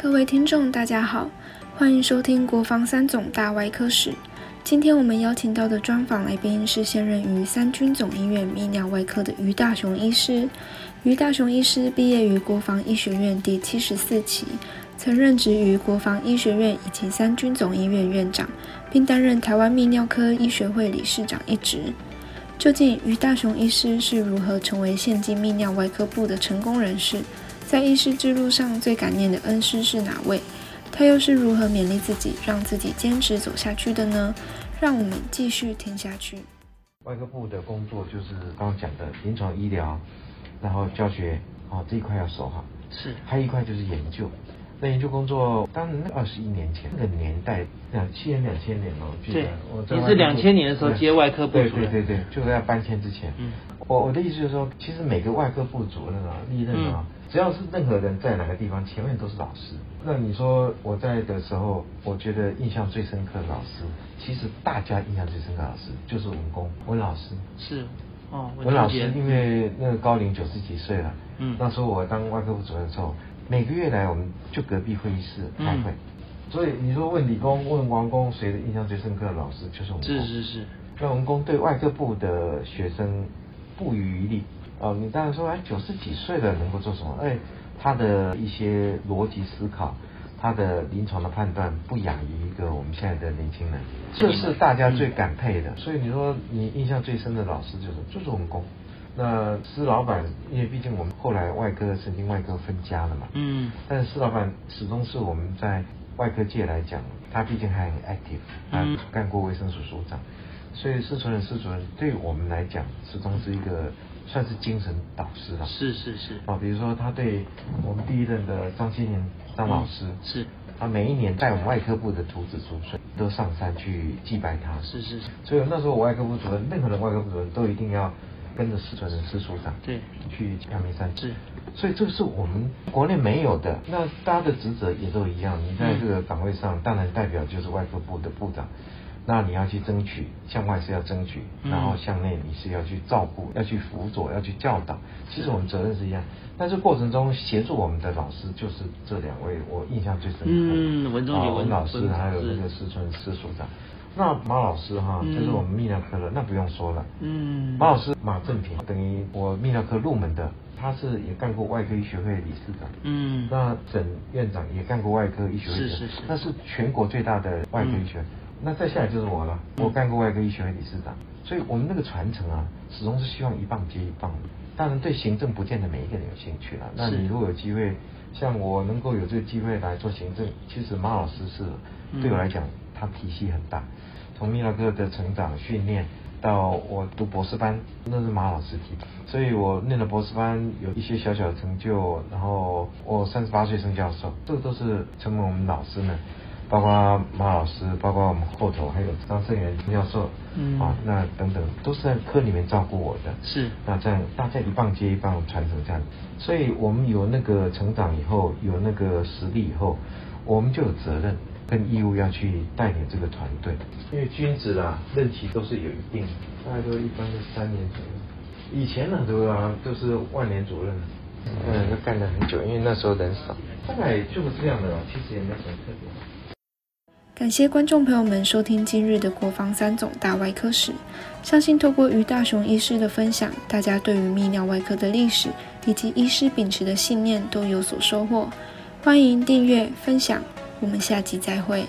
各位听众，大家好，欢迎收听国防三总大外科史。今天我们邀请到的专访来宾是现任于三军总医院泌尿外科的于大雄医师。于大雄医师毕业于国防医学院第七十四期，曾任职于国防医学院以及三军总医院院长，并担任台湾泌尿科医学会理事长一职。究竟于大雄医师是如何成为现今泌尿外科部的成功人士？在医师之路上最感念的恩师是哪位？他又是如何勉励自己，让自己坚持走下去的呢？让我们继续听下去。外科部的工作就是刚刚讲的临床医疗，然后教学啊这一块要守好。是。还有一块就是研究。那研究工作，当然那二十一年前那个年代，两千两千年哦，对，你是两千年的时候接外科部对对对对，就在搬迁之前。嗯。我我的意思就是说，其实每个外科部主任啊、历任啊，只要是任何人在哪个地方，前面都是老师。那你说我在的时候，我觉得印象最深刻的老师，其实大家印象最深刻的老师就是文工文老师。是。哦。文老师因为那个高龄九十几岁了，嗯，那时候我当外科部主任的时候，每个月来我们就隔壁会议室开会。所以你说问理工问王工谁的印象最深刻的老师就是文工。是是是。那文工对外科部的学生。不遗余力哦，你当然说哎，九十几岁了能够做什么？哎，他的一些逻辑思考，他的临床的判断不亚于一个我们现在的年轻人，这是大家最感佩的。所以你说你印象最深的老师就是就是我们工。那施老板，因为毕竟我们后来外科神经外科分家了嘛，嗯，但是施老板始终是我们在外科界来讲，他毕竟还很 active，他干过卫生署署长。所以施主任、施主任对我们来讲，始终是一个算是精神导师了。是是是。啊，比如说他对我们第一任的张新年张老师，是，他每一年带我们外科部的徒子徒孙都上山去祭拜他。是是是。所以那时候我外科部主任，任何的外科部主任都一定要跟着施主任、施所长对去阳明山。是。所以这个是我们国内没有的。那大家的职责也都一样，你在这个岗位上，当然代表就是外科部的部长。那你要去争取，向外是要争取，然后向内你是要去照顾、要去辅佐、要去教导。其实我们责任是一样，但是过程中协助我们的老师就是这两位，我印象最深刻。嗯，文中有文老师，还有那个石春石所长。那马老师哈，就是我们泌尿科的，那不用说了。嗯，马老师马正平，等于我泌尿科入门的，他是也干过外科医学会理事长。嗯，那沈院长也干过外科医学会是是是，那是全国最大的外科医学。那再下来就是我了，我干过外科医学会理事长，所以我们那个传承啊，始终是希望一棒接一棒的。当然对行政不见得每一个人有兴趣了。那你如果有机会，像我能够有这个机会来做行政，其实马老师是对我来讲，他体系很大。从米老哥的成长训练到我读博士班，那是马老师提的。所以我念了博士班，有一些小小的成就。然后我三十八岁升教授，这个都是成为我们老师们。包括马老师，包括我们后头还有张胜元教授，嗯，啊，那等等都是在科里面照顾我的，是，那这样大家一棒接一棒传承这样，所以我们有那个成长以后，有那个实力以后，我们就有责任跟义务要去带领这个团队，因为君子啊任期都是有一定，大概都一般是三年左右，以前很多啊都是万年主任，嗯，都干了很久，因为那时候人少，大概就是这样的，其实也没什么特别。感谢观众朋友们收听今日的国防三总大外科史。相信透过于大雄医师的分享，大家对于泌尿外科的历史以及医师秉持的信念都有所收获。欢迎订阅分享，我们下集再会。